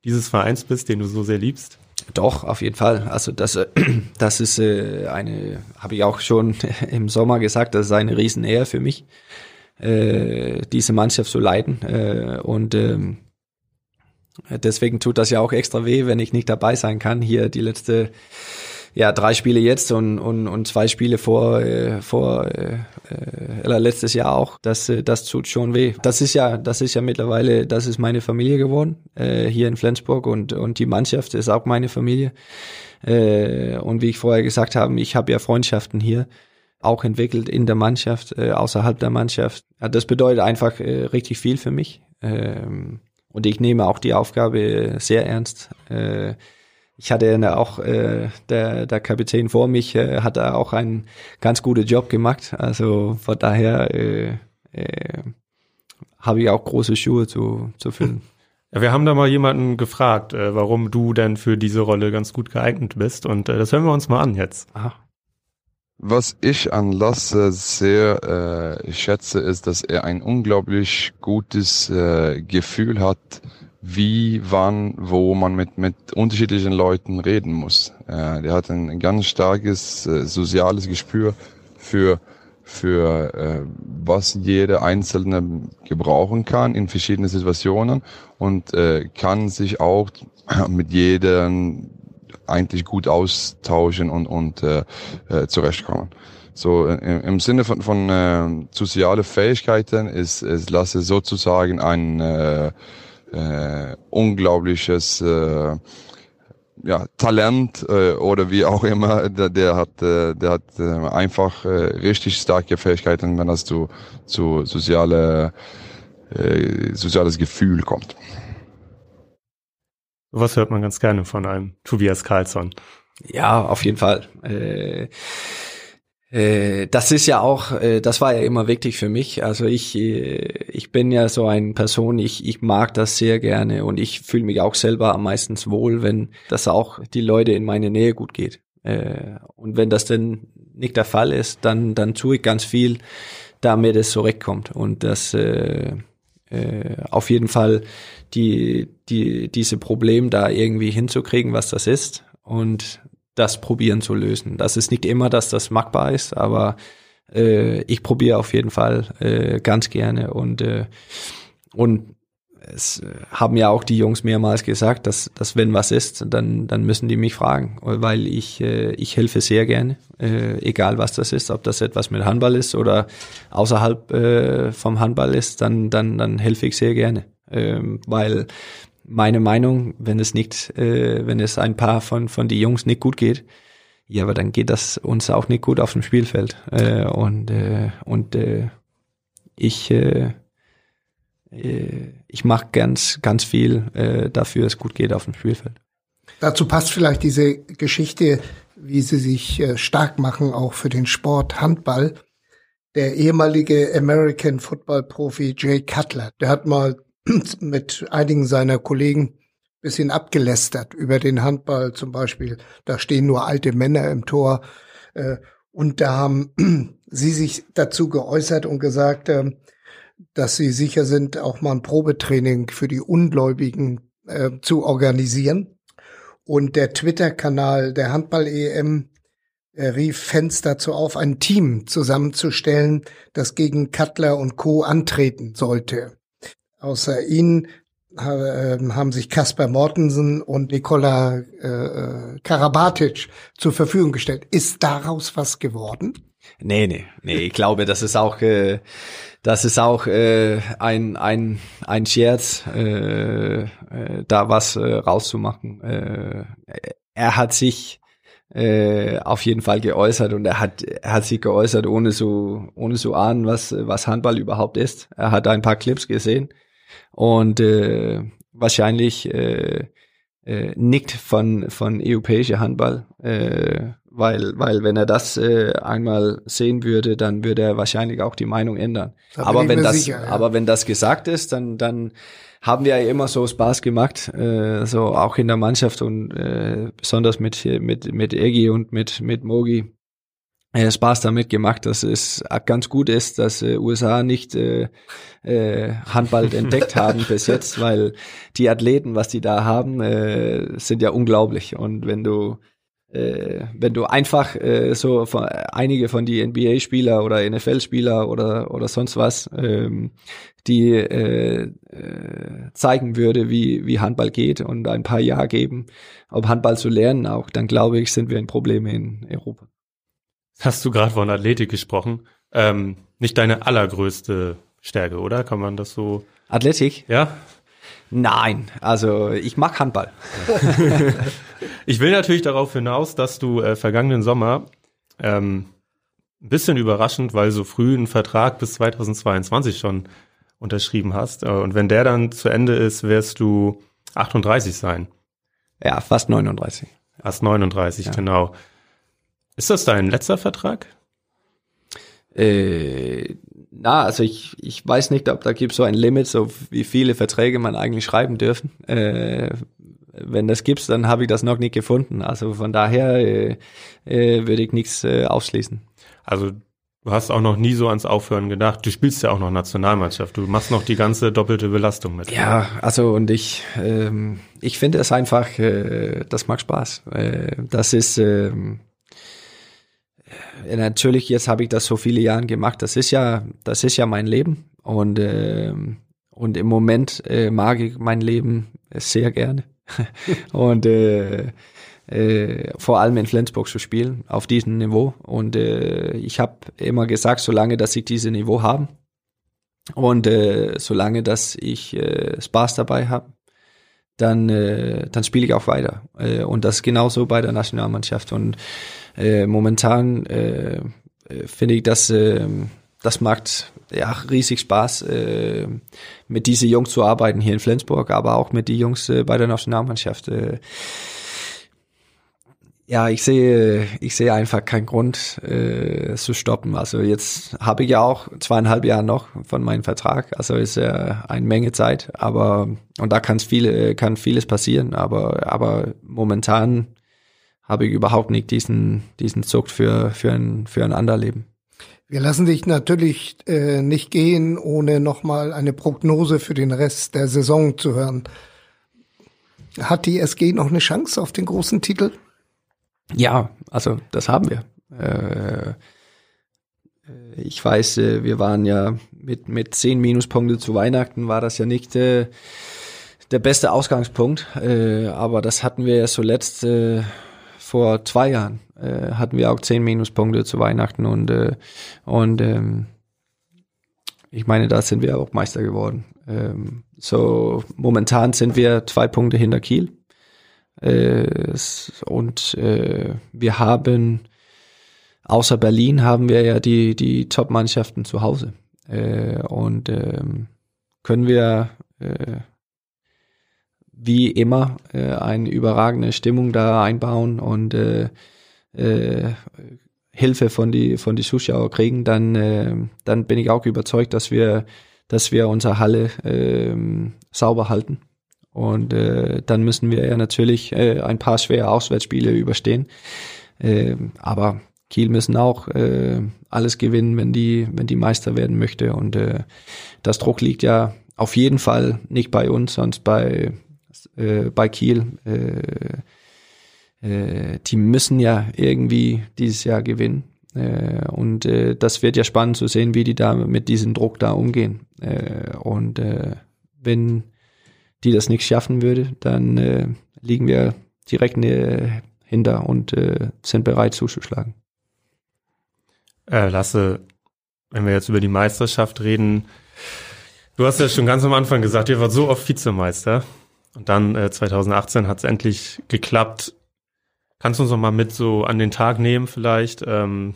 dieses Vereins bist, den du so sehr liebst? Doch, auf jeden Fall. Also das, äh, das ist äh, eine, habe ich auch schon im Sommer gesagt, das ist eine Riesenehre für mich äh, diese Mannschaft zu leiten. Und ähm, deswegen tut das ja auch extra weh, wenn ich nicht dabei sein kann. Hier die letzte ja, drei Spiele jetzt und, und, und zwei Spiele vor, äh, vor äh, äh, letztes Jahr auch. Das, äh, das tut schon weh. Das ist ja, das ist ja mittlerweile, das ist meine Familie geworden, äh, hier in Flensburg und, und die Mannschaft ist auch meine Familie. Äh, und wie ich vorher gesagt habe, ich habe ja Freundschaften hier auch entwickelt in der Mannschaft, äh, außerhalb der Mannschaft. Das bedeutet einfach äh, richtig viel für mich. Ähm, und ich nehme auch die Aufgabe sehr ernst. Äh, ich hatte ja auch, äh, der, der Kapitän vor mich äh, hat da auch einen ganz guten Job gemacht. Also von daher äh, äh, habe ich auch große Schuhe zu, zu füllen. Ja, wir haben da mal jemanden gefragt, äh, warum du denn für diese Rolle ganz gut geeignet bist. Und äh, das hören wir uns mal an jetzt. Aha. Was ich an Lasse sehr äh, schätze, ist, dass er ein unglaublich gutes äh, Gefühl hat, wie, wann, wo man mit, mit unterschiedlichen Leuten reden muss. Äh, der hat ein ganz starkes äh, soziales Gespür für, für äh, was jeder Einzelne gebrauchen kann in verschiedenen Situationen und äh, kann sich auch mit jedem eigentlich gut austauschen und, und äh, äh, zurechtkommen. So äh, im Sinne von, von äh, soziale Fähigkeiten ist, ist Lasse sozusagen ein äh, äh, unglaubliches äh, ja, Talent äh, oder wie auch immer, der, der hat, äh, der hat äh, einfach äh, richtig starke Fähigkeiten, wenn das zu, zu soziale, äh, soziales Gefühl kommt. Was hört man ganz gerne von einem Tobias Karlsson? Ja, auf jeden Fall. Äh, das ist ja auch, äh, das war ja immer wichtig für mich. Also ich, äh, ich bin ja so eine Person, ich, ich mag das sehr gerne und ich fühle mich auch selber am meisten wohl, wenn das auch die Leute in meine Nähe gut geht. Äh, und wenn das denn nicht der Fall ist, dann, dann tue ich ganz viel, damit es zurückkommt. Und das äh, äh, auf jeden Fall die, die, diese Problem da irgendwie hinzukriegen, was das ist und das probieren zu lösen. Das ist nicht immer, dass das machbar ist, aber äh, ich probiere auf jeden Fall äh, ganz gerne und äh, und es haben ja auch die Jungs mehrmals gesagt, dass, dass wenn was ist, dann, dann müssen die mich fragen, weil ich, äh, ich helfe sehr gerne, äh, egal was das ist, ob das etwas mit Handball ist oder außerhalb äh, vom Handball ist, dann, dann, dann helfe ich sehr gerne, ähm, weil meine Meinung, wenn es nicht, äh, wenn es ein paar von, von die Jungs nicht gut geht, ja, aber dann geht das uns auch nicht gut auf dem Spielfeld. Äh, und äh, und äh, ich äh, äh, ich mache ganz, ganz viel äh, dafür, es gut geht auf dem Spielfeld. Dazu passt vielleicht diese Geschichte, wie sie sich äh, stark machen, auch für den Sport Handball. Der ehemalige American Football Profi Jay Cutler, der hat mal mit einigen seiner Kollegen bisschen abgelästert über den Handball zum Beispiel. Da stehen nur alte Männer im Tor. Äh, und da haben sie sich dazu geäußert und gesagt, äh, dass sie sicher sind, auch mal ein Probetraining für die Ungläubigen äh, zu organisieren. Und der Twitter-Kanal der Handball-EM äh, rief Fans dazu auf, ein Team zusammenzustellen, das gegen Cutler und Co. antreten sollte. Außer ihnen äh, haben sich Kasper Mortensen und Nikola äh, äh, Karabatic zur Verfügung gestellt. Ist daraus was geworden? Nee, nee, nee, ich glaube, das ist auch, äh, das ist auch äh, ein, ein, ein Scherz, äh, äh, da was äh, rauszumachen. Äh, er hat sich äh, auf jeden Fall geäußert und er hat, er hat sich geäußert, ohne so, ohne so ahnen, was, was Handball überhaupt ist. Er hat ein paar Clips gesehen und äh, wahrscheinlich äh, äh, nickt von, von europäischer Handball, äh, weil, weil wenn er das äh, einmal sehen würde, dann würde er wahrscheinlich auch die Meinung ändern. Da aber wenn das, sicher, ja. aber wenn das gesagt ist, dann, dann haben wir ja immer so Spaß gemacht, äh, so auch in der Mannschaft und äh, besonders mit mit mit Egi und mit mit Mogi äh, Spaß damit gemacht, dass es ganz gut ist, dass äh, USA nicht äh, äh, Handball entdeckt haben bis jetzt, weil die Athleten, was die da haben, äh, sind ja unglaublich. Und wenn du äh, wenn du einfach äh, so von, einige von die NBA-Spieler oder NFL-Spieler oder oder sonst was, ähm, die äh, äh, zeigen würde, wie wie Handball geht und ein paar Jahre geben, ob Handball zu lernen auch, dann glaube ich, sind wir ein Problem in Europa. Hast du gerade von Athletik gesprochen? Ähm, nicht deine allergrößte Stärke, oder? Kann man das so? Athletik? Ja. Nein, also ich mag Handball. ich will natürlich darauf hinaus, dass du äh, vergangenen Sommer ähm, ein bisschen überraschend, weil so früh einen Vertrag bis 2022 schon unterschrieben hast. Äh, und wenn der dann zu Ende ist, wirst du 38 sein. Ja, fast 39. Fast 39, ja. genau. Ist das dein letzter Vertrag? Äh, na, also ich, ich weiß nicht, ob da gibt so ein Limit, so wie viele Verträge man eigentlich schreiben dürfen. Äh, wenn das gibt, dann habe ich das noch nicht gefunden. Also von daher äh, äh, würde ich nichts äh, ausschließen. Also du hast auch noch nie so ans Aufhören gedacht. Du spielst ja auch noch Nationalmannschaft. Du machst noch die ganze doppelte Belastung mit. Ja, also und ich ähm, ich finde es einfach, äh, das macht Spaß. Äh, das ist ähm, äh, natürlich, jetzt habe ich das so viele Jahre gemacht. Das ist ja, das ist ja mein Leben. Und, äh, und im Moment äh, mag ich mein Leben sehr gerne. und äh, äh, vor allem in Flensburg zu spielen, auf diesem Niveau. Und äh, ich habe immer gesagt, solange dass ich dieses Niveau habe und äh, solange dass ich äh, Spaß dabei habe, dann, äh, dann spiele ich auch weiter. Äh, und das genauso bei der Nationalmannschaft. Und äh, momentan äh, äh, finde ich, dass äh, das macht ja riesig Spaß, äh, mit diesen Jungs zu arbeiten hier in Flensburg, aber auch mit den Jungs äh, bei der Nationalmannschaft. Äh, ja, ich sehe, ich sehe einfach keinen Grund äh, zu stoppen. Also jetzt habe ich ja auch zweieinhalb Jahre noch von meinem Vertrag. Also ist ja eine Menge Zeit, aber und da kann viele, kann vieles passieren. Aber aber momentan habe ich überhaupt nicht diesen diesen Zug für für ein für ein Anderleben. Wir lassen dich natürlich äh, nicht gehen, ohne nochmal eine Prognose für den Rest der Saison zu hören. Hat die SG noch eine Chance auf den großen Titel? Ja, also das haben wir. Äh, ich weiß, äh, wir waren ja mit, mit zehn Minuspunkte zu Weihnachten, war das ja nicht äh, der beste Ausgangspunkt, äh, aber das hatten wir ja zuletzt äh, vor zwei Jahren, äh, hatten wir auch zehn Minuspunkte zu Weihnachten und, äh, und ähm, ich meine, da sind wir auch Meister geworden. Ähm, so momentan sind wir zwei Punkte hinter Kiel und äh, wir haben, außer Berlin haben wir ja die, die Top-Mannschaften zu Hause. Äh, und ähm, können wir äh, wie immer äh, eine überragende Stimmung da einbauen und äh, äh, Hilfe von die von die Zuschauer kriegen, dann äh, dann bin ich auch überzeugt, dass wir dass wir unsere Halle äh, sauber halten und äh, dann müssen wir ja natürlich äh, ein paar schwere Auswärtsspiele überstehen. Äh, aber Kiel müssen auch äh, alles gewinnen, wenn die, wenn die Meister werden möchte. Und äh, das Druck liegt ja auf jeden Fall nicht bei uns, sonst bei, äh, bei Kiel. Äh, äh, die müssen ja irgendwie dieses Jahr gewinnen. Äh, und äh, das wird ja spannend zu sehen, wie die da mit diesem Druck da umgehen. Äh, und äh, wenn die das nicht schaffen würde, dann äh, liegen wir direkt äh, hinter und äh, sind bereit zuzuschlagen. Äh, Lasse, wenn wir jetzt über die Meisterschaft reden, du hast ja schon ganz am Anfang gesagt, ihr wart so oft Vizemeister. Und dann äh, 2018 hat es endlich geklappt. Kannst du uns noch mal mit so an den Tag nehmen vielleicht? Ähm,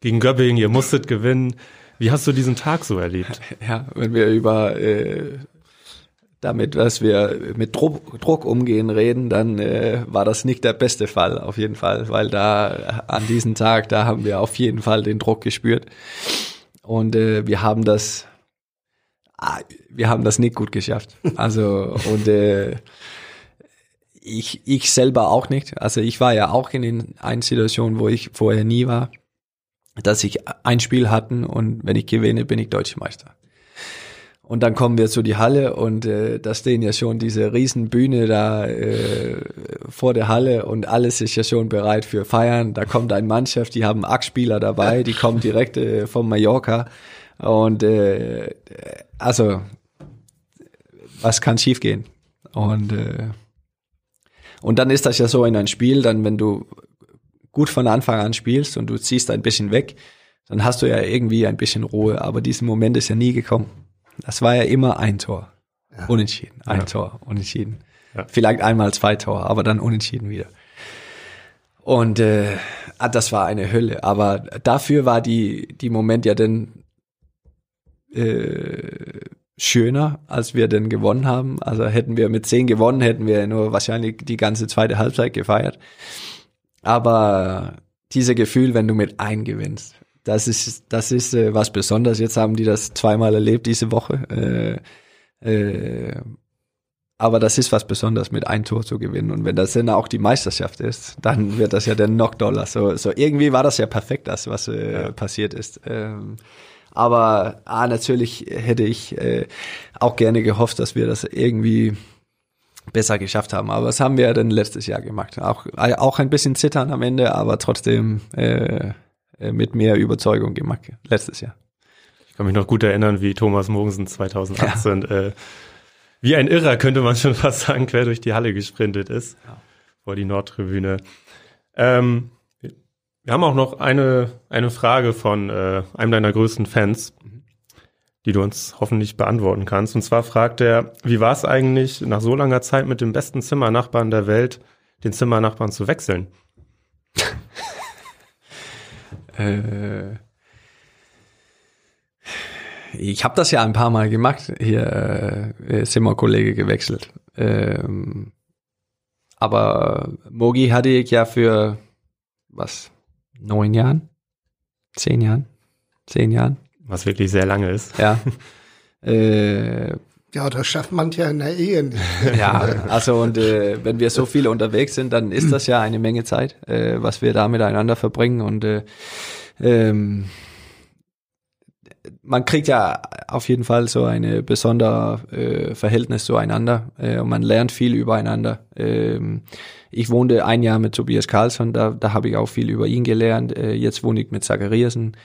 gegen Göppingen, ihr musstet gewinnen. Wie hast du diesen Tag so erlebt? Ja, wenn wir über äh, damit, dass wir mit Druck, Druck umgehen reden, dann äh, war das nicht der beste Fall auf jeden Fall, weil da an diesem Tag, da haben wir auf jeden Fall den Druck gespürt und äh, wir haben das, ah, wir haben das nicht gut geschafft. Also und äh, ich, ich selber auch nicht. Also ich war ja auch in einer Situation, wo ich vorher nie war, dass ich ein Spiel hatten und wenn ich gewinne, bin ich Deutscher Meister. Und dann kommen wir zu die Halle und äh, da stehen ja schon diese riesen Bühne da äh, vor der Halle und alles ist ja schon bereit für Feiern. Da kommt eine Mannschaft, die haben Axt-Spieler dabei, die kommen direkt äh, vom Mallorca und äh, also was kann schiefgehen? Und äh, und dann ist das ja so in ein Spiel, dann wenn du gut von Anfang an spielst und du ziehst ein bisschen weg, dann hast du ja irgendwie ein bisschen Ruhe. Aber diesen Moment ist ja nie gekommen. Das war ja immer ein Tor. Ja. Unentschieden. Ein ja. Tor. Unentschieden. Ja. Vielleicht einmal zwei Tore, aber dann unentschieden wieder. Und äh, ah, das war eine Hölle. Aber dafür war die, die Moment ja dann äh, schöner, als wir denn gewonnen haben. Also hätten wir mit zehn gewonnen, hätten wir nur wahrscheinlich die ganze zweite Halbzeit gefeiert. Aber diese Gefühl, wenn du mit ein gewinnst, das ist, das ist äh, was Besonderes. Jetzt haben die das zweimal erlebt diese Woche. Äh, äh, aber das ist was Besonderes, mit ein Tor zu gewinnen. Und wenn das dann auch die Meisterschaft ist, dann wird das ja dann noch doller. So, so irgendwie war das ja perfekt, das, was äh, ja. passiert ist. Ähm, aber ah, natürlich hätte ich äh, auch gerne gehofft, dass wir das irgendwie besser geschafft haben. Aber das haben wir dann letztes Jahr gemacht. Auch, auch ein bisschen zittern am Ende, aber trotzdem äh, äh mit mehr Überzeugung gemacht letztes Jahr. Ich kann mich noch gut erinnern, wie Thomas Mogensen 2018 ja. äh, wie ein Irrer, könnte man schon fast sagen, quer durch die Halle gesprintet ist ja. vor die Nordtribüne. Ähm, wir haben auch noch eine, eine Frage von äh, einem deiner größten Fans, die du uns hoffentlich beantworten kannst. Und zwar fragt er, wie war es eigentlich, nach so langer Zeit mit dem besten Zimmernachbarn der Welt, den Zimmernachbarn zu wechseln? äh, ich habe das ja ein paar Mal gemacht, hier äh, Zimmerkollege gewechselt. Ähm, aber Mogi hatte ich ja für was neun Jahren, zehn Jahren, zehn Jahren. Was wirklich sehr lange ist. Ja. äh, ja, das schafft man ja in der Ehe nicht. ja, also und äh, wenn wir so viele unterwegs sind, dann ist das ja eine Menge Zeit, äh, was wir da miteinander verbringen und äh, ähm, man kriegt ja auf jeden Fall so eine besondere äh, Verhältnis zueinander äh, und man lernt viel übereinander. Ähm, ich wohnte ein Jahr mit Tobias Carlsson, da, da habe ich auch viel über ihn gelernt. Äh, jetzt wohne ich mit Zachariasen,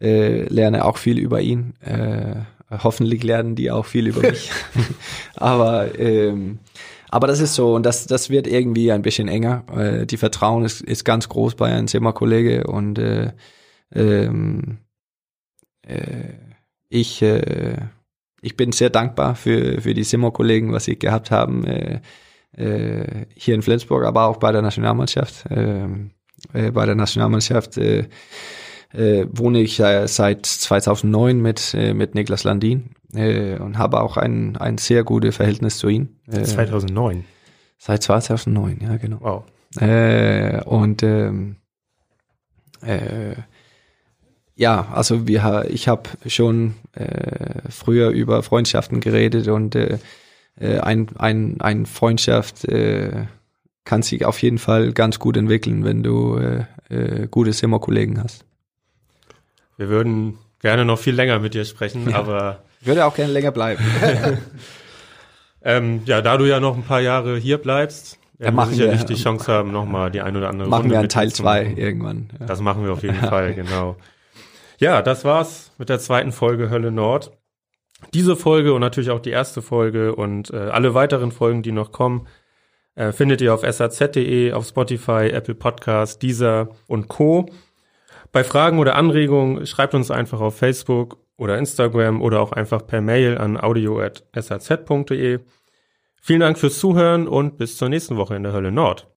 äh, lerne auch viel über ihn. Äh, hoffentlich lernen die auch viel über mich. aber ähm, aber das ist so und das das wird irgendwie ein bisschen enger. Äh, die Vertrauen ist, ist ganz groß bei einem Zimmerkollege und äh, ähm, äh, ich äh, ich bin sehr dankbar für für die Zimmerkollegen, was sie gehabt haben. Äh, äh, hier in Flensburg, aber auch bei der Nationalmannschaft. Äh, äh, bei der Nationalmannschaft äh, äh, wohne ich äh, seit 2009 mit, äh, mit Niklas Landin äh, und habe auch ein, ein sehr gutes Verhältnis zu ihm. Äh, 2009? Seit 2009, ja genau. Wow. Äh, und ähm, äh, ja, also wir, ich habe schon äh, früher über Freundschaften geredet und äh, äh, ein, ein, ein Freundschaft äh, kann sich auf jeden Fall ganz gut entwickeln, wenn du äh, äh, gute Zimmerkollegen hast. Wir würden gerne noch viel länger mit dir sprechen, ja. aber ich würde auch gerne länger bleiben. ähm, ja, da du ja noch ein paar Jahre hier bleibst, werden ja, wir sicherlich wir, die Chance haben, nochmal die ein oder andere machen Runde wir einen Teil zwei irgendwann. Ja. Das machen wir auf jeden Fall, genau. Ja, das war's mit der zweiten Folge Hölle Nord. Diese Folge und natürlich auch die erste Folge und äh, alle weiteren Folgen, die noch kommen, äh, findet ihr auf saz.de, auf Spotify, Apple Podcast, Deezer und Co. Bei Fragen oder Anregungen schreibt uns einfach auf Facebook oder Instagram oder auch einfach per Mail an audio.saz.de. Vielen Dank fürs Zuhören und bis zur nächsten Woche in der Hölle Nord.